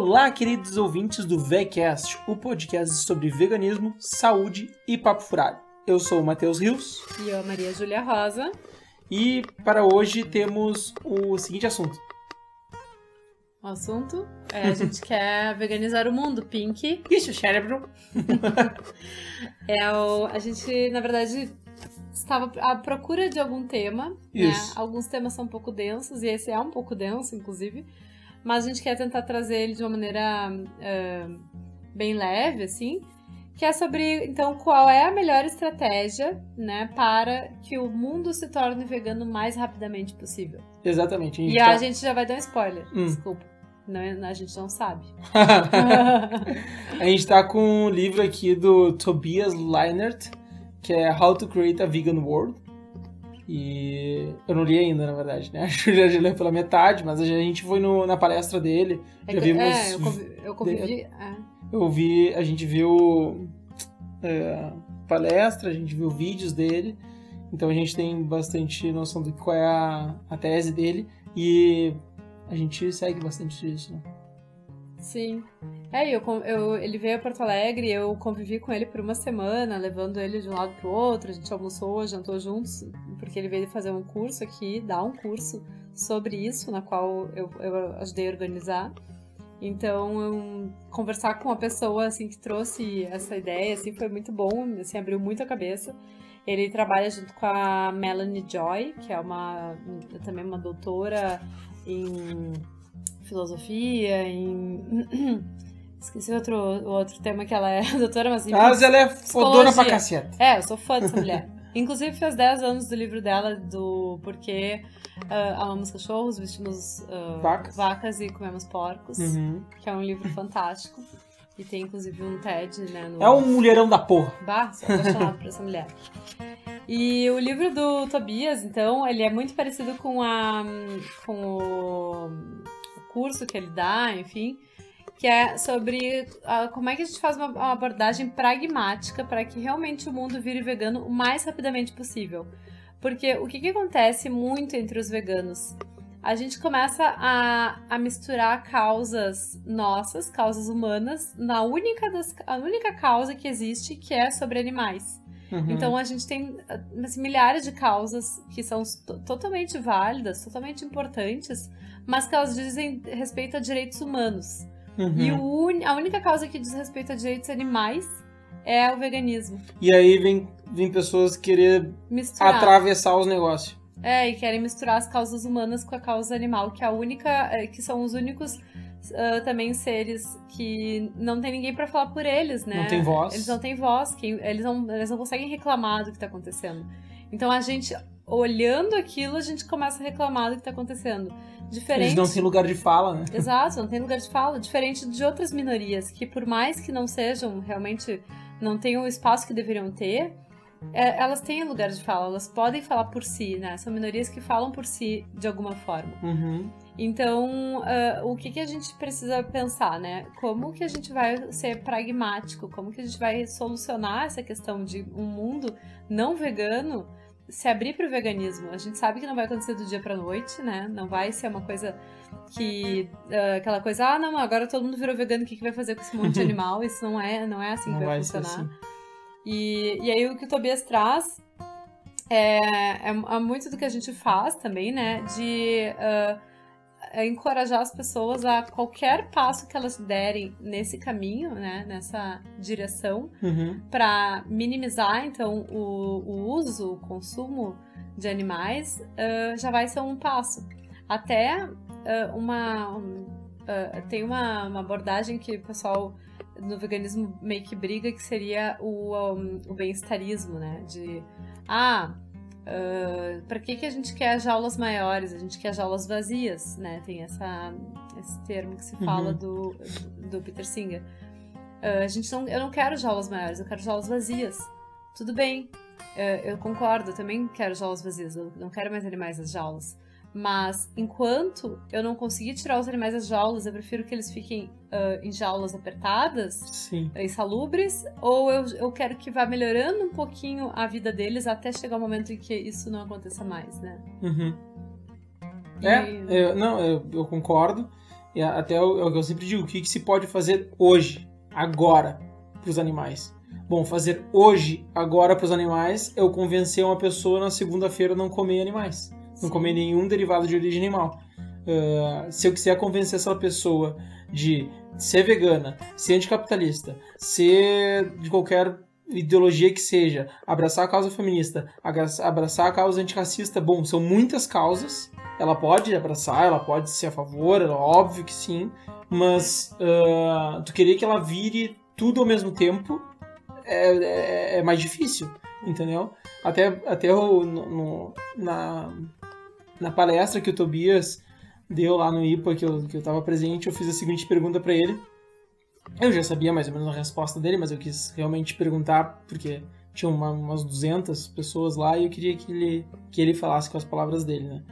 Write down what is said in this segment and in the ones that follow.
Olá, queridos ouvintes do VECast, o podcast sobre veganismo, saúde e papo furado. Eu sou o Matheus Rios. E eu, Maria Júlia Rosa. E para hoje temos o seguinte assunto. O assunto é a gente quer veganizar o mundo, Pink. Isso, cérebro. é o, a gente, na verdade, estava à procura de algum tema. Né? Alguns temas são um pouco densos, e esse é um pouco denso, inclusive. Mas a gente quer tentar trazer ele de uma maneira uh, bem leve, assim. Que é sobre, então, qual é a melhor estratégia, né, para que o mundo se torne vegano o mais rapidamente possível. Exatamente. A e tá... a gente já vai dar um spoiler, hum. desculpa. Não, a gente não sabe. a gente tá com um livro aqui do Tobias Leinert, que é How to Create a Vegan World. E eu não li ainda, na verdade, né? Acho que já leu pela metade, mas a gente foi no, na palestra dele. É já que, vimos. É, eu, convivi, eu convivi. É. Eu vi, a gente viu é, palestra, a gente viu vídeos dele. Então a gente tem bastante noção do qual é a, a tese dele. E a gente segue bastante disso, né? Sim. É, eu, eu, ele veio a Porto Alegre, eu convivi com ele por uma semana, levando ele de um lado pro outro, a gente almoçou, jantou juntos, porque ele veio fazer um curso aqui, dar um curso sobre isso, na qual eu, eu ajudei a organizar. Então, eu, conversar com uma pessoa assim que trouxe essa ideia assim foi muito bom, assim abriu muito a cabeça. Ele trabalha junto com a Melanie Joy, que é uma também uma doutora em filosofia, em. Esqueci outro, outro tema que ela é doutora, mas. Ah, mas ela é fodona pra caceta. É, eu sou fã dessa mulher. Inclusive fez 10 anos do livro dela, do Porquê uh, Amamos Cachorros, Vestimos uh, vacas. vacas. e Comemos Porcos, uhum. que é um livro fantástico. E tem inclusive um TED, né? No... É um mulherão da porra. Bah, sou por essa mulher. E o livro do Tobias, então, ele é muito parecido com a com o curso que ele dá, enfim, que é sobre uh, como é que a gente faz uma, uma abordagem pragmática para que realmente o mundo vire vegano o mais rapidamente possível. Porque o que, que acontece muito entre os veganos? A gente começa a, a misturar causas nossas, causas humanas, na única, das, a única causa que existe, que é sobre animais. Uhum. Então a gente tem assim, milhares de causas que são totalmente válidas, totalmente importantes, mas que elas dizem respeito a direitos humanos. Uhum. E un... a única causa que diz respeito a direitos animais é o veganismo. E aí vem, vem pessoas querer Misturar. atravessar os negócios. É, e querem misturar as causas humanas com a causa animal, que é a única, é, que são os únicos uh, também seres que não tem ninguém para falar por eles, né? Não tem voz. Eles não têm voz, que eles não, eles não conseguem reclamar do que tá acontecendo. Então a gente, olhando aquilo, a gente começa a reclamar do que tá acontecendo. Diferente... Eles não têm lugar de fala, né? Exato, não tem lugar de fala. Diferente de outras minorias, que por mais que não sejam realmente, não tenham o espaço que deveriam ter, é, elas têm lugar de fala, elas podem falar por si, né? São minorias que falam por si de alguma forma. Uhum. Então, uh, o que, que a gente precisa pensar, né? Como que a gente vai ser pragmático? Como que a gente vai solucionar essa questão de um mundo não vegano se abrir para o veganismo. A gente sabe que não vai acontecer do dia para noite, né? Não vai ser uma coisa que uh, aquela coisa, ah, não, agora todo mundo virou vegano, o que, que vai fazer com esse monte de animal? Isso não é, não é assim não que vai, vai funcionar. Assim. E, e aí o que o Tobias traz é, é, é, muito do que a gente faz também, né? De uh, encorajar as pessoas a qualquer passo que elas derem nesse caminho, né, nessa direção, uhum. para minimizar então o, o, uso, o consumo de animais, uh, já vai ser um passo. Até uh, uma um, uh, tem uma, uma, abordagem que o pessoal no veganismo meio que briga que seria o, um, o bem-estarismo, né, de ah Uh, para que, que a gente quer jaulas maiores? A gente quer jaulas vazias, né? Tem essa, esse termo que se fala uhum. do, do Peter Singer. Uh, a gente não, eu não quero jaulas maiores, eu quero jaulas vazias. Tudo bem, uh, eu concordo, eu também quero jaulas vazias, eu não quero mais animais nas jaulas. Mas enquanto eu não conseguir tirar os animais das jaulas, eu prefiro que eles fiquem uh, em jaulas apertadas, Sim. insalubres, ou eu, eu quero que vá melhorando um pouquinho a vida deles até chegar o momento em que isso não aconteça mais, né? Uhum. E... É, eu, não, eu, eu concordo. E até é o que eu sempre digo, o que, que se pode fazer hoje, agora, para os animais? Bom, fazer hoje, agora para os animais, é eu convencer uma pessoa na segunda-feira a não comer animais, não comer nenhum derivado de origem animal. Uh, se eu quiser convencer essa pessoa de ser vegana, ser anticapitalista, ser de qualquer ideologia que seja, abraçar a causa feminista, abraçar a causa antirracista, bom, são muitas causas. Ela pode abraçar, ela pode ser a favor, ela, óbvio que sim, mas uh, tu querer que ela vire tudo ao mesmo tempo é, é, é mais difícil, entendeu? Até, até o, no, na, na palestra que o Tobias deu lá no IPA, que eu, que eu tava presente, eu fiz a seguinte pergunta para ele. Eu já sabia mais ou menos a resposta dele, mas eu quis realmente perguntar, porque tinha uma, umas 200 pessoas lá e eu queria que ele, que ele falasse com as palavras dele, né?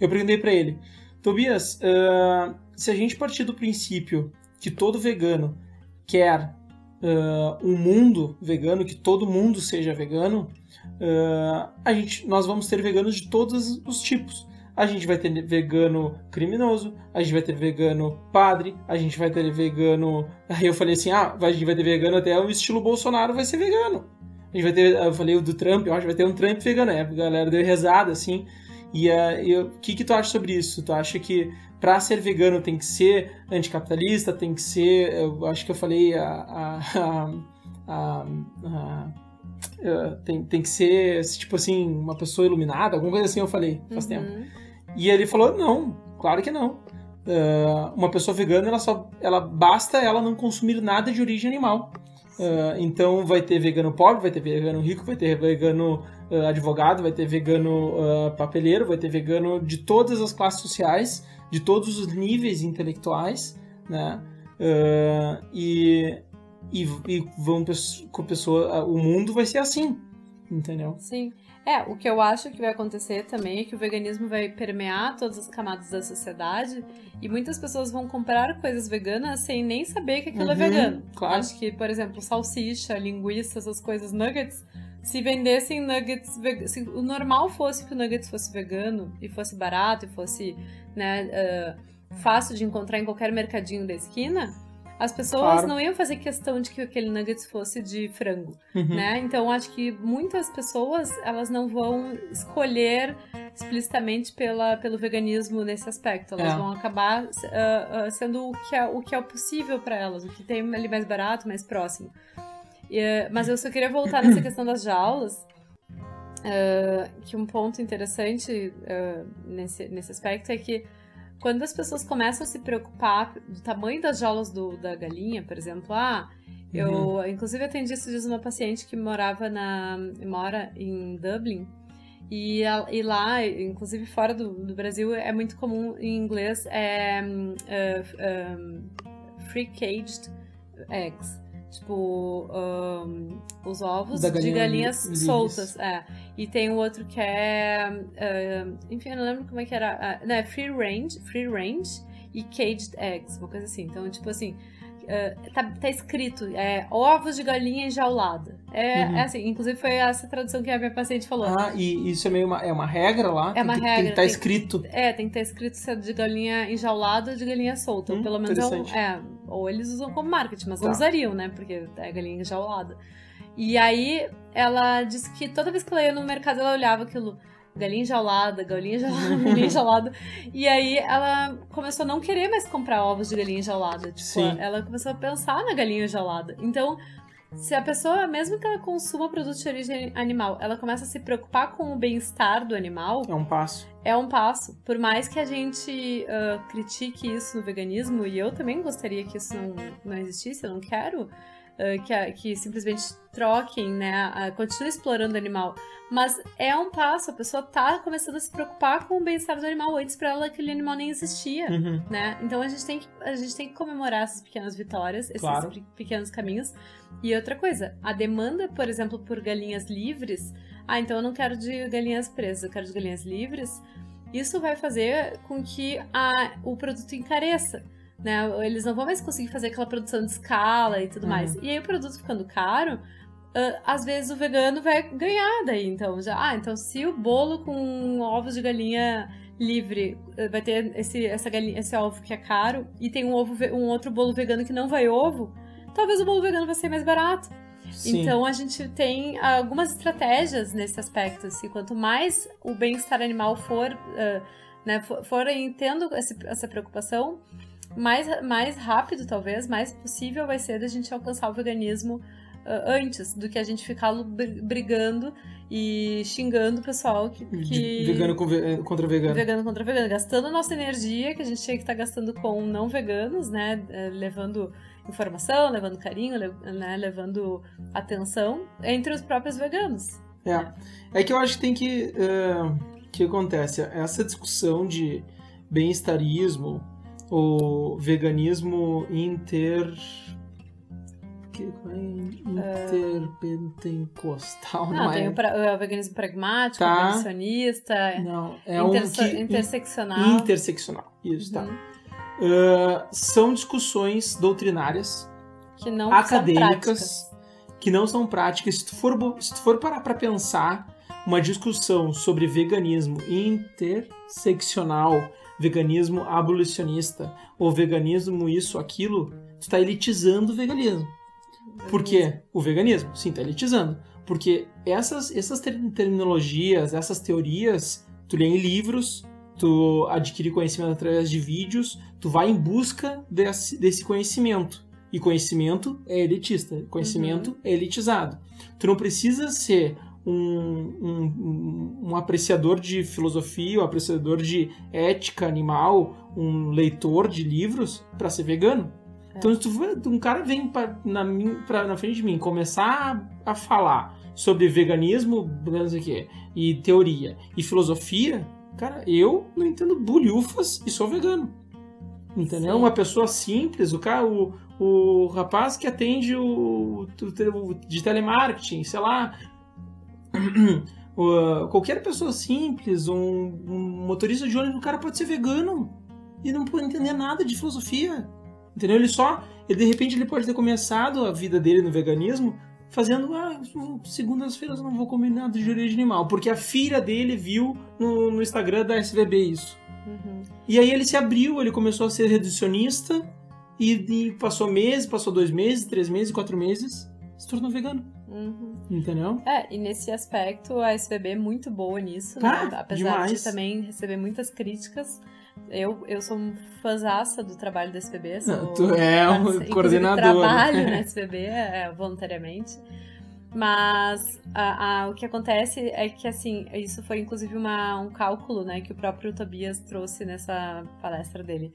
Eu perguntei para ele, Tobias, uh, se a gente partir do princípio que todo vegano quer uh, um mundo vegano, que todo mundo seja vegano, uh, a gente, nós vamos ter veganos de todos os tipos. A gente vai ter vegano criminoso, a gente vai ter vegano padre, a gente vai ter vegano. Aí eu falei assim: ah, a gente vai ter vegano até o estilo Bolsonaro vai ser vegano. A gente vai ter, eu falei o do Trump, eu acho que vai ter um Trump vegano. É, a galera deu risada assim. E o uh, que, que tu acha sobre isso? Tu acha que para ser vegano tem que ser anticapitalista, tem que ser. Eu acho que eu falei a. a, a, a tem, tem que ser, tipo assim, uma pessoa iluminada, alguma coisa assim eu falei faz uhum. tempo. E ele falou: não, claro que não. Uh, uma pessoa vegana, ela só. Ela basta ela não consumir nada de origem animal. Uh, então vai ter vegano pobre, vai ter vegano rico, vai ter vegano uh, advogado, vai ter vegano papeleiro, vai ter vegano de todas as classes sociais de todos os níveis intelectuais, né? Uh, e, e, e vão com a pessoa, o mundo vai ser assim, entendeu? Sim. É, o que eu acho que vai acontecer também é que o veganismo vai permear todas as camadas da sociedade e muitas pessoas vão comprar coisas veganas sem nem saber que aquilo é uhum, é vegano. Claro. Acho que, por exemplo, salsicha, linguiça, essas coisas, nuggets, se vendessem nuggets, se o normal fosse que o nuggets fosse vegano e fosse barato e fosse né, uh, fácil de encontrar em qualquer mercadinho da esquina, as pessoas claro. não iam fazer questão de que aquele nuggets fosse de frango, uhum. né? Então acho que muitas pessoas elas não vão escolher explicitamente pela, pelo veganismo nesse aspecto. Elas é. vão acabar uh, uh, sendo o que é o que é possível para elas, o que tem ali mais barato, mais próximo. Uh, mas eu só queria voltar nessa questão das jaulas. Uh, que um ponto interessante nesse, nesse aspecto é que quando as pessoas começam a se preocupar do tamanho das jaulas do, da galinha, por exemplo, ah, eu uhum. inclusive atendi esses dias uma paciente que morava na mora em Dublin e, e lá, inclusive fora do, do, Brasil, é muito comum em inglês é uh, um, free caged eggs Tipo, um, os ovos galinha de galinhas livres. soltas. É. E tem o outro que é. Uh, enfim, eu não lembro como é que era. Uh, não, é free range, free range e caged eggs, uma coisa assim. Então, tipo assim, Uh, tá, tá, escrito é, ovos de galinha enjaulada. É, uhum. é, assim, inclusive foi essa tradução que a minha paciente falou. Ah, e isso é meio uma, é uma regra lá? É uma tem, regra. Tem que estar tá escrito. É, tem que estar tá escrito se é de galinha enjaulada ou de galinha solta. Hum, pelo menos é, é, ou eles usam como marketing, mas tá. não usariam, né? Porque é galinha enjaulada. E aí ela disse que toda vez que ela ia no mercado, ela olhava aquilo galinha enjaulada, galinha enjaulada, galinha enjaulada. E aí ela começou a não querer mais comprar ovos de galinha enjaulada. Tipo, Sim. ela começou a pensar na galinha enjaulada. Então, se a pessoa, mesmo que ela consuma produtos de origem animal, ela começa a se preocupar com o bem-estar do animal. É um passo. É um passo. Por mais que a gente uh, critique isso no veganismo, e eu também gostaria que isso não, não existisse, eu não quero uh, que, que simplesmente troquem, né? Continue explorando o animal. Mas é um passo, a pessoa tá começando a se preocupar com o bem-estar do animal. Antes para ela aquele animal nem existia, uhum. né? Então a gente, tem que, a gente tem que comemorar essas pequenas vitórias, esses claro. pequenos caminhos. E outra coisa, a demanda, por exemplo, por galinhas livres. Ah, então eu não quero de galinhas presas, eu quero de galinhas livres. Isso vai fazer com que a, o produto encareça né? Eles não vão mais conseguir fazer aquela produção de escala e tudo uhum. mais. E aí o produto ficando caro, uh, às vezes o vegano vai ganhar daí. Então, já, ah, então se o bolo com ovos de galinha livre, eh, vai ter esse, essa galinha, esse ovo que é caro, e tem um, ovo, um outro bolo vegano que não vai ovo, talvez o bolo vegano vai ser mais barato. Sim. Então a gente tem algumas estratégias nesse aspecto. Assim, quanto mais o bem-estar animal for, uh, né, for, forem tendo esse, essa preocupação, mais, mais rápido, talvez, mais possível vai ser da gente alcançar o veganismo uh, antes do que a gente ficar brigando e xingando o pessoal que. que... Vegano contra vegano. Vegano contra vegano. Gastando a nossa energia que a gente tinha que estar tá gastando com não veganos, né? Eh, levando informação, levando carinho, né? levando atenção entre os próprios veganos. É. É que eu acho que tem que. O uh, que acontece? Essa discussão de bem-estarismo ou veganismo inter interpentecostal, não, não tem é? o, pra, o, veganismo pragmático, tá. não, é um que, interseccional. Interseccional, isso, tá. uhum. tá. Uh, são discussões doutrinárias que não acadêmicas que não são práticas. Se tu for, se tu for parar para pensar uma discussão sobre veganismo interseccional, veganismo abolicionista ou veganismo isso, aquilo, tu está elitizando o veganismo. Por quê? O veganismo, sim, tá elitizando. Porque essas, essas terminologias, essas teorias, tu lê em livros, tu adquire conhecimento através de vídeos, tu vai em busca desse, desse conhecimento. E conhecimento é elitista, conhecimento uhum. é elitizado. Tu não precisa ser um, um, um, apreciador de filosofia, um apreciador de ética animal, um leitor de livros para ser vegano. Então, se tu, um cara vem pra, na, pra, na frente de mim começar a, a falar sobre veganismo, não sei o quê, e teoria e filosofia, cara, eu não entendo bulhufas e sou vegano. Entendeu? Sim. Uma pessoa simples, o cara, o, o rapaz que atende o, o de telemarketing, sei lá, qualquer pessoa simples, um, um motorista de ônibus, o cara pode ser vegano e não pode entender nada de filosofia. Entendeu? Ele só, ele, de repente, ele pode ter começado a vida dele no veganismo fazendo, ah, segundas-feiras eu não vou comer nada de origem animal, porque a filha dele viu no, no Instagram da SVB isso. Uhum. E aí ele se abriu, ele começou a ser reducionista e, e, passou meses, passou dois meses, três meses, quatro meses, se tornou vegano. Uhum. Entendeu? É, e nesse aspecto a SVB é muito boa nisso, né? ah, né? Apesar demais. de também receber muitas críticas eu, eu sou um fãzaça do trabalho da SPB. Sou, Não, tu é um coordenador. trabalho na SPB é, voluntariamente. Mas a, a, o que acontece é que, assim, isso foi inclusive uma, um cálculo né, que o próprio Tobias trouxe nessa palestra dele.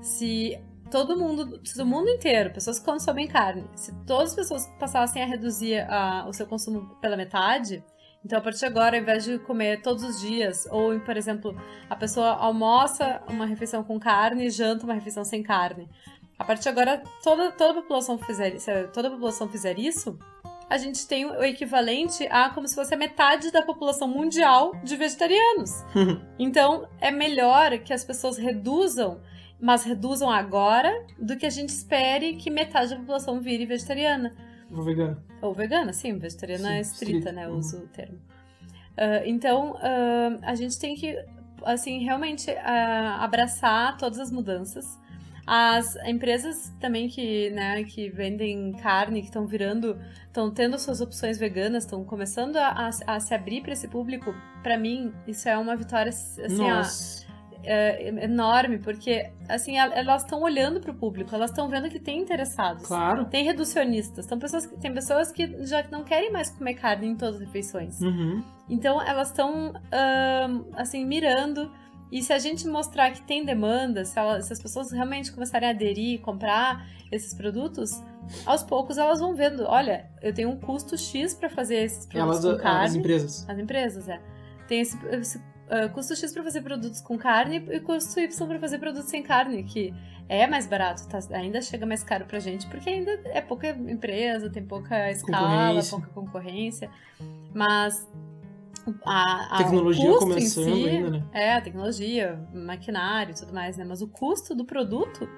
Se todo mundo, se o mundo inteiro, pessoas que consomem carne, se todas as pessoas passassem a reduzir a, o seu consumo pela metade, então, a partir de agora, ao invés de comer todos os dias, ou, por exemplo, a pessoa almoça uma refeição com carne e janta uma refeição sem carne. A partir de agora, toda, toda a população fizer, se toda a população fizer isso, a gente tem o equivalente a como se fosse a metade da população mundial de vegetarianos. então, é melhor que as pessoas reduzam, mas reduzam agora, do que a gente espere que metade da população vire vegetariana. Ou vegana. Ou vegana, sim, vegetariana sim, é estrita, né? Uhum. Uso o termo. Uh, então, uh, a gente tem que, assim, realmente uh, abraçar todas as mudanças. As empresas também que, né, que vendem carne, que estão virando, estão tendo suas opções veganas, estão começando a, a, a, se abrir para esse público, para mim, isso é uma vitória, assim, Nossa é, enorme, porque assim, elas estão olhando para o público, elas estão vendo que tem interessados. Claro. Tem reducionistas, tem pessoas, tem pessoas que já não querem mais comer carne em todas as refeições. Uhum. Então elas estão assim, mirando. E se a gente mostrar que tem demanda, se, ela, se as pessoas realmente começarem a aderir, comprar esses produtos, aos poucos elas vão vendo, olha, eu tenho um custo X para fazer esses produtos elas, com carne. As empresas. As empresas, é. Tem esse, esse uh, custo X para fazer produtos com carne e custo Y para fazer produtos sem carne, que é mais barato, tá? ainda chega mais caro pra gente, porque ainda é pouca empresa, tem pouca escala, pouca concorrência. Mas a, a Tecnologia começando si, ainda, né? É, a tecnologia, maquinário e tudo mais, né? Mas o custo do produto.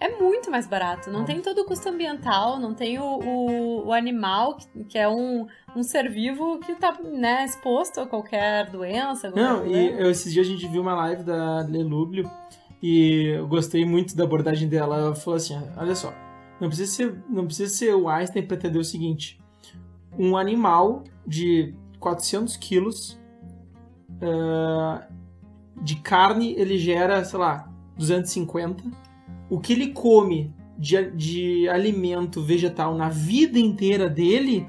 É muito mais barato. Não tem todo o custo ambiental, não tem o, o, o animal, que, que é um, um ser vivo que tá né, exposto a qualquer doença. qualquer Não, e eu- esses dias a gente viu uma live da Lelublio e eu gostei muito da abordagem dela. Ela falou assim: olha só, não precisa ser, não precisa ser o Einstein para entender o seguinte: um animal de 400 quilos ah, de carne ele gera, sei lá, 250. O que ele come de, de alimento vegetal na vida inteira dele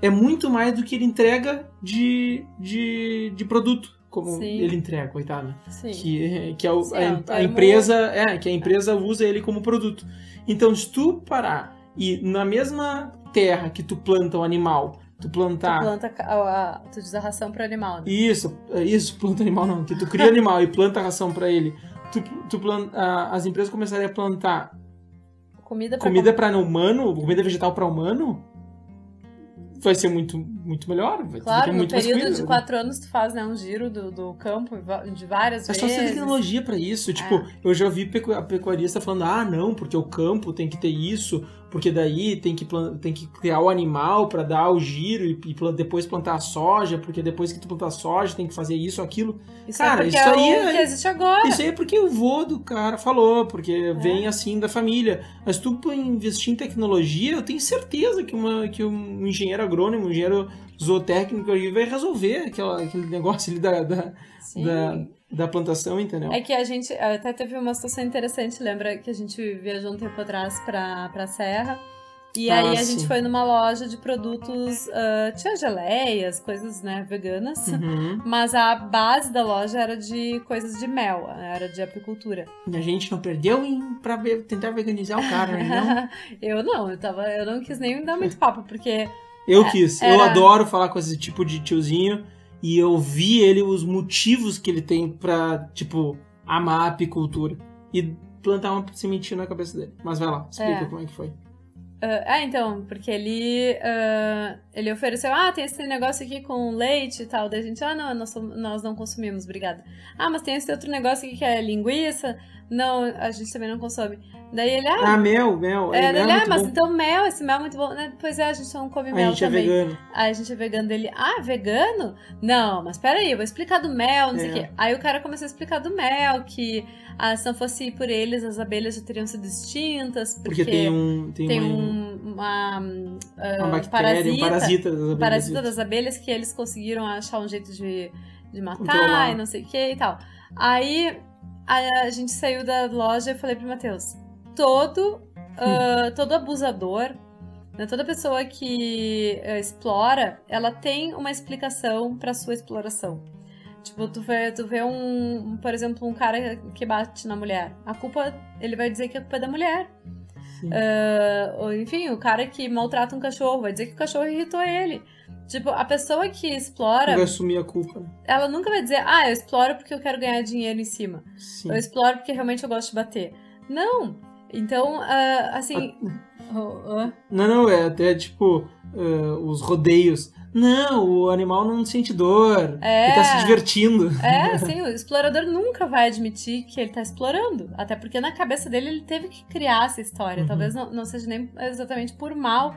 é muito mais do que ele entrega de, de, de produto. Como Sim. ele entrega, coitado. Sim. Que, que a, Sim, a- é a empresa é que a empresa usa ele como produto. Então, se tu parar e na mesma terra que tu planta um animal, tu plantar Tu planta, a, a- tu diz a ração pro animal, né? isso, é isso, planta animal não, que tu cria animal e planta ração pra ele, tu, tu planta, as empresas começarem a plantar Comida pra comida para humano, comida vegetal para humano, vai ser muito, muito melhor. Vai Claro, no período de quatro anos tu faz né, um giro do, do campo de várias É só vezes. ter tecnologia pra isso. Tipo, É. eu já vi pecu- a pecuarista falando, ah, não, porque o campo tem que ter isso, porque daí tem que, tem que criar o animal pra dar o giro e, e depois plantar a soja, porque depois que tu plantar a soja tem que fazer isso, aquilo. Isso Cara, é porque isso é aí é- que existe agora. Isso aí é porque o vô do cara falou, porque É. vem assim da família. Mas tu pra investir em tecnologia, eu tenho certeza que, uma, que um engenheiro agrônomo, um engenheiro zootécnico aí vai resolver aquela, aquele negócio ali da, da, da, da plantação, entendeu? É que a gente até teve uma situação interessante, lembra que a gente viajou um tempo atrás pra, pra Serra. E Ah, aí a sim. gente foi numa loja de produtos, ah, tinha geleias, coisas né, veganas. Uhum. Mas a base da loja era de coisas de mel, era de apicultura. E a gente não perdeu em, pra ver- tentar veganizar o cara, né? Não? eu não, eu, tava, eu não quis nem dar muito papo, porque Eu quis. Eu Era- adoro falar com esse tipo de tiozinho. E eu vi ele, os motivos que ele tem pra, tipo, amar a apicultura. E plantar uma sementinha na cabeça dele. Mas vai lá, explica É. como é que foi. Ah, é, então, porque ele, ah, ele ofereceu, ah, tem esse negócio aqui com leite e tal. Daí a gente, ah, não, nós, nós não consumimos, obrigada. Ah, mas tem esse outro negócio aqui que é linguiça. Não, a gente também não consome. Daí ele, ah, Ah, mel, mel. é, ele, é ah, muito mas bom. então mel, esse mel é muito bom. né? Pois é, a gente não come A mel gente é também. vegano. Aí a gente é vegano dele, ah, vegano? Não, mas peraí, eu vou explicar do mel, não sei o É. quê. Aí o cara começou a explicar do mel, que ah, se não fosse por eles, as abelhas já teriam sido extintas, porque, Porque tem um. Tem, tem um, uma, ah, uma um bactéria, parasita, um parasita das abelhas. parasita das abelhas que eles conseguiram achar um jeito de, de matar e não sei o que e tal. Aí a, a gente saiu da loja e falei pro Matheus, todo, ah, todo abusador, né, toda pessoa que ah, explora, ela tem uma explicação pra sua exploração. Tipo, tu vê, tu vê um, por exemplo, um cara que bate na mulher. A culpa, ele vai dizer que a culpa é da mulher. Ou, enfim, o cara que maltrata um cachorro vai dizer que o cachorro irritou ele. Tipo, a pessoa que explora, Vai assumir a culpa. né? ela nunca vai dizer, ah, eu exploro porque eu quero ganhar dinheiro em cima. Sim. Eu exploro porque realmente eu gosto de bater. Não! Então, ah, assim. oh, oh. Não, não, é até tipo ah, os rodeios. Não, o animal não sente dor. É. Ele tá se divertindo. É, sim, o explorador nunca vai admitir que ele tá explorando. Até porque na cabeça dele ele teve que criar essa história. Uhum. Talvez não, não seja nem exatamente por mal,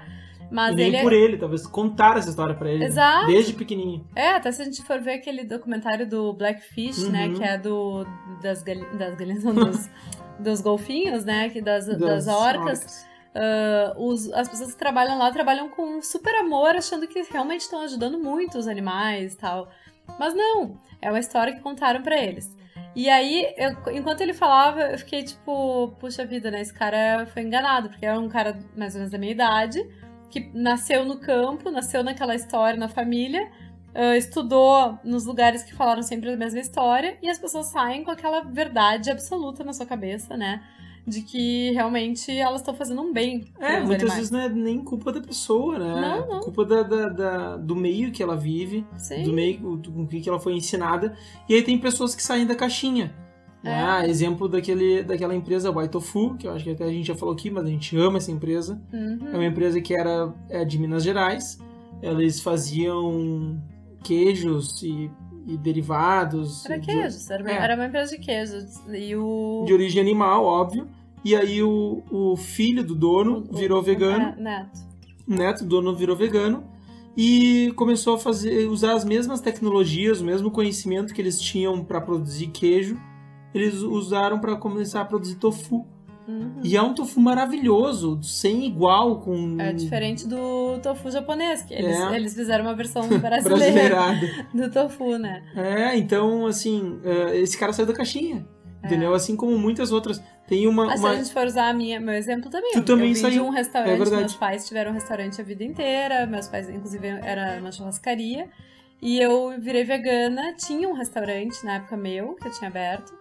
mas E nem ele. é por ele, talvez contar essa história pra ele. né? Exato. Desde pequenininho. É, até se a gente for ver aquele documentário do Blackfish, né? Uhum. Que é do. das, gal... das galinhas, não, dos, dos golfinhos, né? Que das, das, Das orcas. Ah, os- as pessoas que trabalham lá trabalham com super amor, achando que realmente estão ajudando muito os animais e tal. Mas não, é uma história que contaram pra eles. E aí, eu- enquanto ele falava, eu fiquei tipo, puxa vida, né? Esse cara foi enganado, porque era um cara mais ou menos da minha idade, que nasceu no campo, nasceu naquela história na família, ah, estudou nos lugares que falaram sempre a mesma história, e as pessoas saem com aquela verdade absoluta na sua cabeça, né? De que realmente elas estão fazendo um bem. É, muitas animais. vezes não é nem culpa da pessoa, né? Não, não. Culpa da, da- da- do meio que ela vive, Sim. do meio com que ela foi ensinada. E aí tem pessoas que saem da caixinha. né? É. Ah, exemplo daquele, daquela empresa White Tofu, que eu acho que até a gente já falou aqui, mas a gente ama essa empresa. Uhum. É uma empresa que era é de Minas Gerais. Eles faziam queijos e, e derivados. Era de- queijos, era, é. era uma empresa de queijos. E o. De origem animal, óbvio. E aí o, o filho do dono o- virou o- vegano. é, Neto. o neto do dono virou vegano e começou a fazer usar as mesmas tecnologias, o mesmo conhecimento que eles tinham para produzir queijo, eles usaram para começar a produzir tofu. Uhum. E é um tofu maravilhoso, sem igual com É diferente do tofu japonês, que eles, É. eles fizeram uma versão brasileira do tofu, né? É, então assim, eh, esse cara saiu da caixinha. Entendeu? Assim como muitas outras. Tem uma. Mas uma- se a gente for usar a minha, meu exemplo também. Tu eu, também eu vim de saiu. um É restaurante, verdade. meus pais tiveram um restaurante a vida inteira, meus pais, inclusive, era uma churrascaria. E eu virei vegana, tinha um restaurante na época meu, que eu tinha aberto.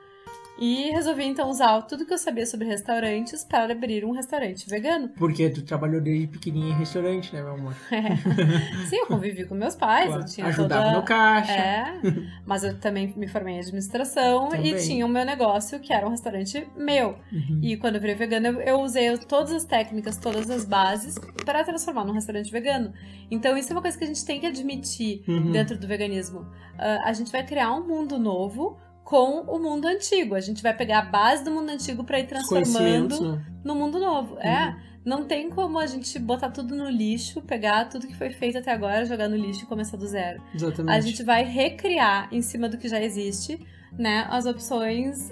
E resolvi então usar tudo que eu sabia sobre restaurantes para abrir um restaurante vegano. Porque tu trabalhou desde pequenininha em restaurante, né, meu amor? Sim, eu convivi com meus pais, Claro. eu tinha Ajudava toda... no caixa. É, mas eu também me formei em administração Também. e tinha o meu negócio que era um restaurante meu. Uhum. E quando eu virei vegana, eu, eu usei todas as técnicas, todas as bases para transformar num restaurante vegano. Então isso é uma coisa que a gente tem que admitir Uhum. dentro do veganismo. Ah, a gente vai criar um mundo novo com o mundo antigo. A gente vai pegar a base do mundo antigo para ir transformando né? no mundo novo. É. Não tem como a gente botar tudo no lixo, pegar tudo que foi feito até agora, jogar no lixo e começar do zero. Exatamente. A gente vai recriar em cima do que já existe, né, as opções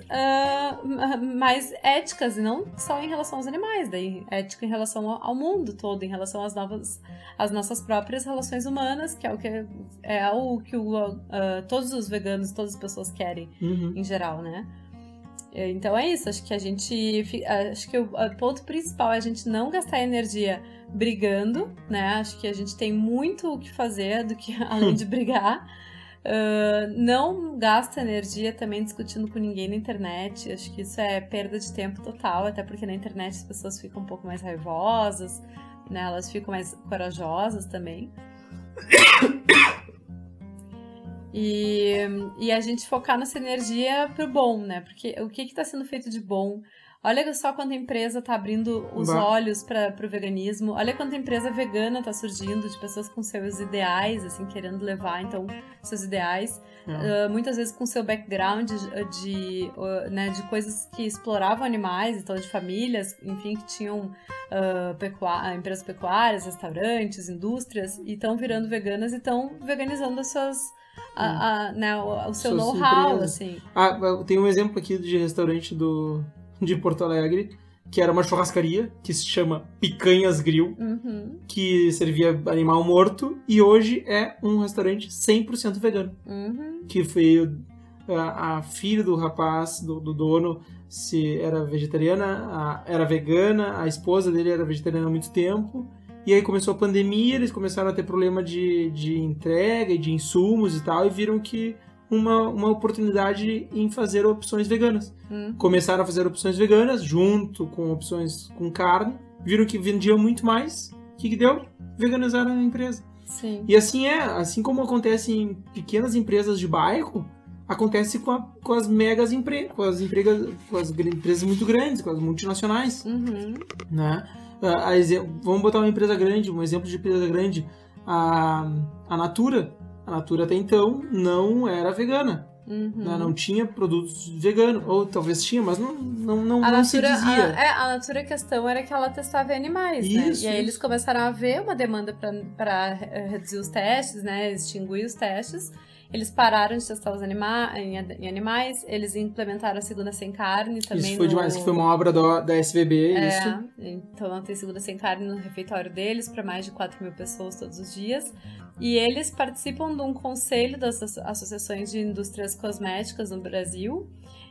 ma- mais éticas, e não só em relação aos animais, daí ética em relação ao mundo todo, em relação às novas, às nossas próprias relações humanas, que é o que é o que o, ah, todos os veganos, todas as pessoas querem Uhum. em geral, né? Então é isso, acho que a gente. Acho que o o ponto principal é a gente não gastar energia brigando, né? Acho que a gente tem muito o que fazer do que além de brigar. Ah, não gasta energia também discutindo com ninguém na internet. Acho que isso é perda de tempo total, até porque na internet as pessoas ficam um pouco mais raivosas, né? Elas ficam mais corajosas também. E, e a gente focar nessa energia pro bom, né? Porque o que está sendo feito de bom? Olha só quanta empresa tá abrindo os Bah. olhos para o veganismo. Olha quanta empresa vegana tá surgindo de pessoas com seus ideais, assim, querendo levar então seus ideais. Uh, muitas vezes com seu background de, de, uh, né, de coisas que exploravam animais, então de famílias, enfim, que tinham uh, empresas pecuárias, restaurantes, indústrias, e estão virando veganas e estão veganizando as suas, a- a- né, o, o seu know-how, assim. Ah, tem um exemplo aqui de restaurante do, de Porto Alegre, que era uma churrascaria, que se chama Picanhas Grill, Uhum, que servia animal morto, e hoje é um restaurante 100% vegano. uhum, Que foi a, a filha do rapaz, do, do dono, se era vegetariana, a- era vegana, a esposa dele era vegetariana há muito tempo. E aí começou a pandemia, eles começaram a ter problema de, de entrega e de insumos e tal, e viram que uma, uma oportunidade em fazer opções veganas. uhum. Começaram a fazer opções veganas junto com opções com carne, viram que vendiam muito mais. O que, que deu? Veganizaram a empresa. Sim. E assim é, assim como acontece em pequenas empresas de bairro, acontece com, a- com as megas empresas, com as empregas, com as empresas muito grandes, com as multinacionais, Uhum. né? A exe- vamos botar uma empresa grande, um exemplo de empresa grande, a, a Natura. A Natura até então não era vegana, Uhum. né? não tinha produtos veganos, ou talvez tinha, mas não, não, não, A não se natura, dizia. a, é, a natura a questão era que ela testava animais, né? Isso, E aí isso. eles começaram a ver uma demanda para reduzir os testes, né? Extinguir os testes. Eles pararam de testar os anima em, em animais, eles implementaram a segunda sem carne também. Isso foi no- demais, que foi uma obra da, da SVB, isso. É, então tem segunda sem carne no refeitório deles para mais de 4 mil pessoas todos os dias. E eles participam de um conselho das asso- associações de indústrias cosméticas no Brasil.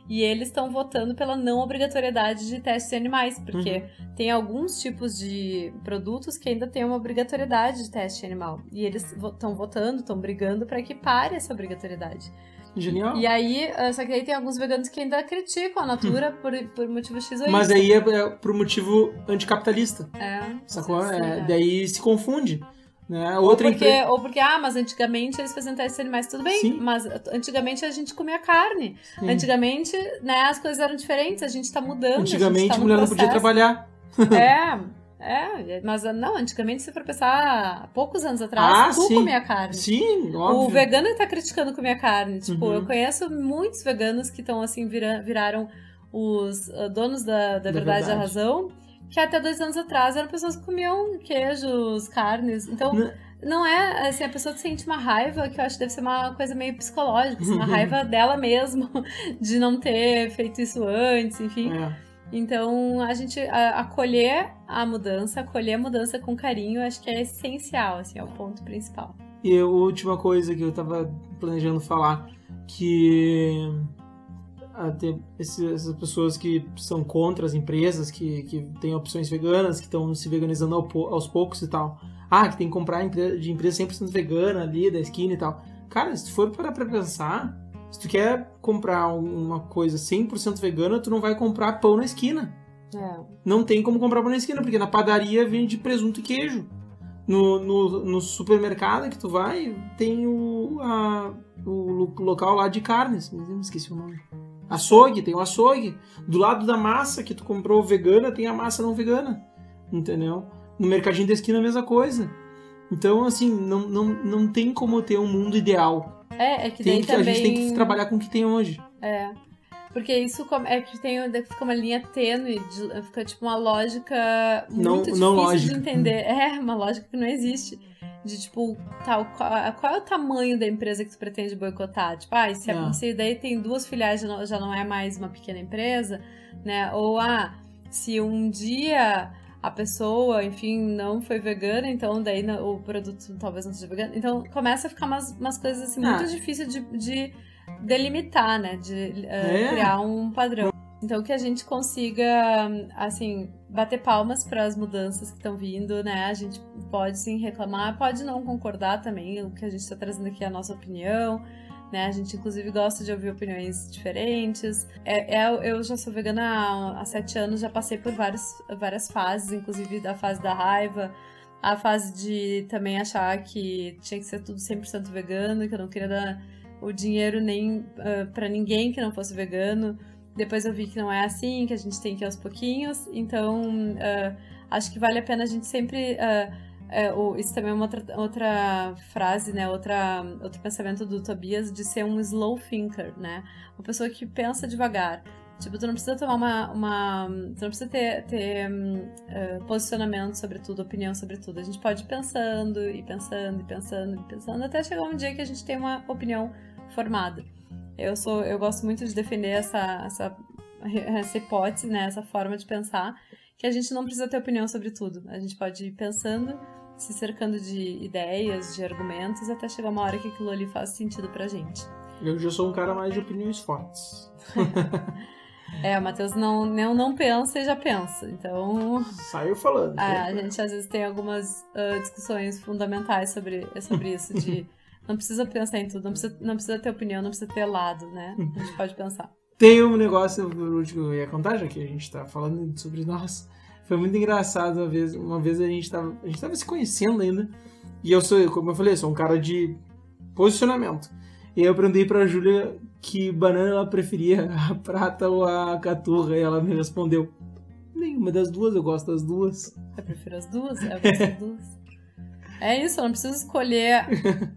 E eles estão votando pela não obrigatoriedade de testes em animais, porque Uhum. tem alguns tipos de produtos que ainda tem uma obrigatoriedade de teste animal. E eles estão votando, estão brigando para que pare essa obrigatoriedade. Genial. E aí, ah, só que aí tem alguns veganos que ainda criticam a Natura por, por motivo X ou Y. Mas aí é, é por motivo anticapitalista, É, sacou? É, é. Daí se confunde. Né? Ou Outra porque, empresa. ou porque, ah, mas antigamente eles faziam testes animais, tudo bem, Sim. mas antigamente a gente comia carne. Sim. Antigamente, né, as coisas eram diferentes, a gente tá mudando. Antigamente a tá mulher não podia trabalhar. É, É, mas não, antigamente, se for pensar, há poucos anos atrás, Ah, tu sim. comia carne. Sim, O óbvio. vegano que tá criticando comer carne. Tipo, Uhum. eu conheço muitos veganos que estão assim, vira- viraram os ah, donos da, da, verdade e da verdade. razão, que até dois anos atrás eram pessoas que comiam queijos, carnes. Então, Né? não é assim, a pessoa sente uma raiva que eu acho que deve ser uma coisa meio psicológica, assim, uma raiva dela mesmo, de não ter feito isso antes, enfim. É. Então, a gente a- acolher a mudança, acolher a mudança com carinho, acho que é essencial, assim, é o ponto principal. E a última coisa que eu tava planejando falar, que até esse- essas pessoas que são contra as empresas, que, que têm opções veganas, que estão se veganizando ao aos poucos e tal. Ah, que tem que comprar de empresa 100% vegana ali, da esquina e tal. Cara, se tu for parar pra pensar, se tu quer comprar um- uma coisa 100% vegana, tu não vai comprar pão na esquina. É. Não tem como comprar pão na esquina, porque na padaria vende presunto e queijo. No, no, no supermercado que tu vai, tem o, a- o lo- local lá de carnes. Esqueci o nome. Açougue, tem o açougue. Do lado da massa que tu comprou vegana, tem a massa não vegana. Entendeu? No mercadinho da esquina a mesma coisa. Então, assim, não, não, não tem como ter um mundo ideal. É, é que Tem que, também... A gente tem que trabalhar com o que tem hoje. É. Porque isso é que tem fica uma linha tênue, fica tipo uma lógica Não- muito não difícil lógica. de entender. É, uma lógica que não existe. De tipo, tal, qual, qual é o tamanho da empresa que tu pretende boicotar? Tipo, ah, se, a- É. se daí tem duas filiais já não, já não é mais uma pequena empresa, né? Ou, ah, se um dia a pessoa, enfim, não foi vegana, então daí não- o produto talvez não seja vegano. Então começa a ficar umas, umas coisas assim, muito Ah. difíceis de, de delimitar, né? De É. criar um padrão. Então que a gente consiga, assim, bater palmas para as mudanças que estão vindo, né? A gente pode sim reclamar, pode não concordar também, o que a gente está trazendo aqui é a nossa opinião, né? A gente inclusive gosta de ouvir opiniões diferentes. É, é- eu já sou vegana há, há sete anos, já passei por várias, várias fases, inclusive da fase da raiva, a fase de também achar que tinha que ser tudo 100% vegano, que eu não queria dar o dinheiro nem para ninguém que não fosse vegano. Depois eu vi que não é assim, que a gente tem que ir aos pouquinhos. Então, ah, acho que vale a pena a gente sempre. ah, o- isso também é uma outra, outra frase, né? Outra, outro pensamento do Tobias de ser um slow thinker, né? Uma pessoa que pensa devagar. Tipo, tu não precisa tomar uma. uma tu não precisa ter, ter eh, posicionamento sobre tudo, opinião sobre tudo. A gente pode ir pensando e pensando e pensando e pensando até chegar um dia que a gente tem uma opinião formada. Eu sou, eu gosto muito de defender essa, essa, essa hipótese, né? Essa forma de pensar, que a gente não precisa ter opinião sobre tudo. A gente pode ir pensando, se cercando de ideias, de argumentos, até chegar uma hora que aquilo ali faz sentido pra gente. Eu já sou um cara mais de opiniões fortes. É, o Matheus não, não, não pensa e já pensa. Então, Saiu falando. É, a gente às vezes tem algumas ah, discussões fundamentais sobre, sobre isso, de não precisa pensar em tudo, não precisa, não precisa ter opinião, não precisa ter lado, né? A gente pode pensar. Tem um negócio que eu ia contar, já que a gente tá falando sobre nós. Foi muito engraçado uma vez. Uma vez a gente tava, a gente tava se conhecendo ainda. E eu sou, como eu falei, sou um cara de posicionamento. E aí eu perguntei pra Júlia que banana ela preferia, a prata ou a caturra. E ela me respondeu: Nenhuma das duas, eu gosto das duas. Eu prefiro as duas, eu gosto das duas. É isso, eu não preciso escolher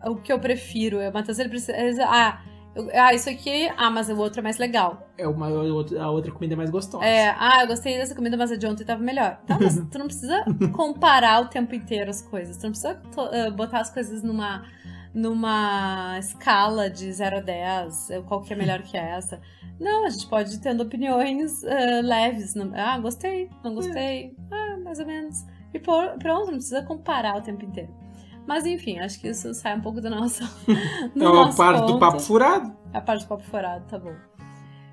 o que eu prefiro. O Matheus, ele precisa. ah, eu- ah, isso aqui. Ah, mas o outro é mais legal. É uma, a outra- comida é mais gostosa. É, ah, eu gostei dessa comida, mas a de ontem tava melhor. Tá, mas tu não precisa comparar o tempo inteiro as coisas. Tu não precisa eh, botar as coisas numa, numa escala de 0 a 10, eh, qual que é melhor que essa. Não, a gente pode ir tendo opiniões eh, leves. Não- Ah, gostei, não gostei. Ah, mais ou menos. E por- pronto, não precisa comparar o tempo inteiro. Mas enfim, acho que isso sai um pouco do nosso. do é uma parte do ponto. papo furado. A parte do papo furado, tá bom.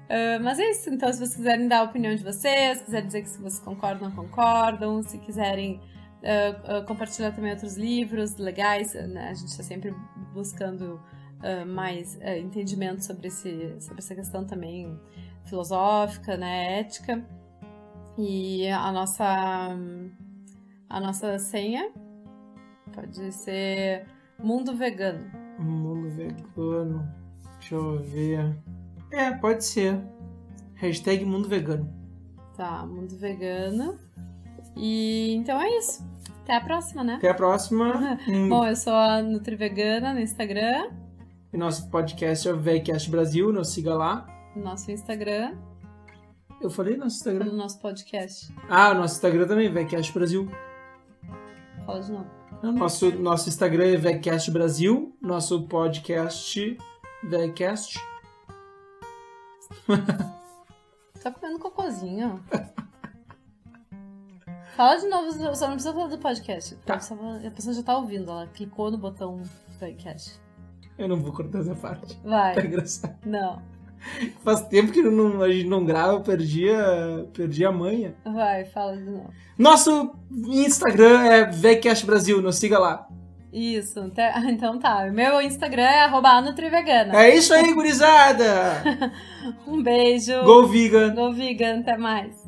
Ah, mas é isso, então se vocês quiserem dar a opinião de vocês, se quiserem dizer que se vocês concordam, concordam, se quiserem ah, ah, compartilhar também outros livros legais, né? a gente está sempre buscando ah, mais ah, entendimento sobre, esse, sobre essa questão também filosófica, né, ética. E a nossa, a nossa senha pode ser mundo vegano. Mundo vegano. Deixa eu ver. É, pode ser. Hashtag mundo vegano. Tá, mundo vegano. E então é isso. Até a próxima, né? Até a próxima. Hum, Bom, eu sou a Nutrivegana no Instagram, e nosso podcast é o VCast Brasil, nos siga lá. no nosso Instagram, Eu falei nosso Instagram. no nosso podcast. Ah, nosso Instagram também, VCast Brasil. Fala de novo. Nosso, nosso Instagram é VCast Brasil. Nosso podcast VCast. Tá comendo cocôzinho. Fala de novo, só não precisa falar do podcast. Tá. A pessoa- já tá ouvindo, ela clicou no botão podcast. Eu não vou cortar essa parte. Tá Vai. engraçado. Não. Faz tempo que não- a gente não grava, eu perdi a, perdi a manha. Vai, fala de novo. Nosso Instagram é VCast Brasil, nos siga lá. Isso, então tá. Meu Instagram é arroba Nutrivegana. É isso aí, gurizada! Um beijo. Go vegan! Go vegan, até mais.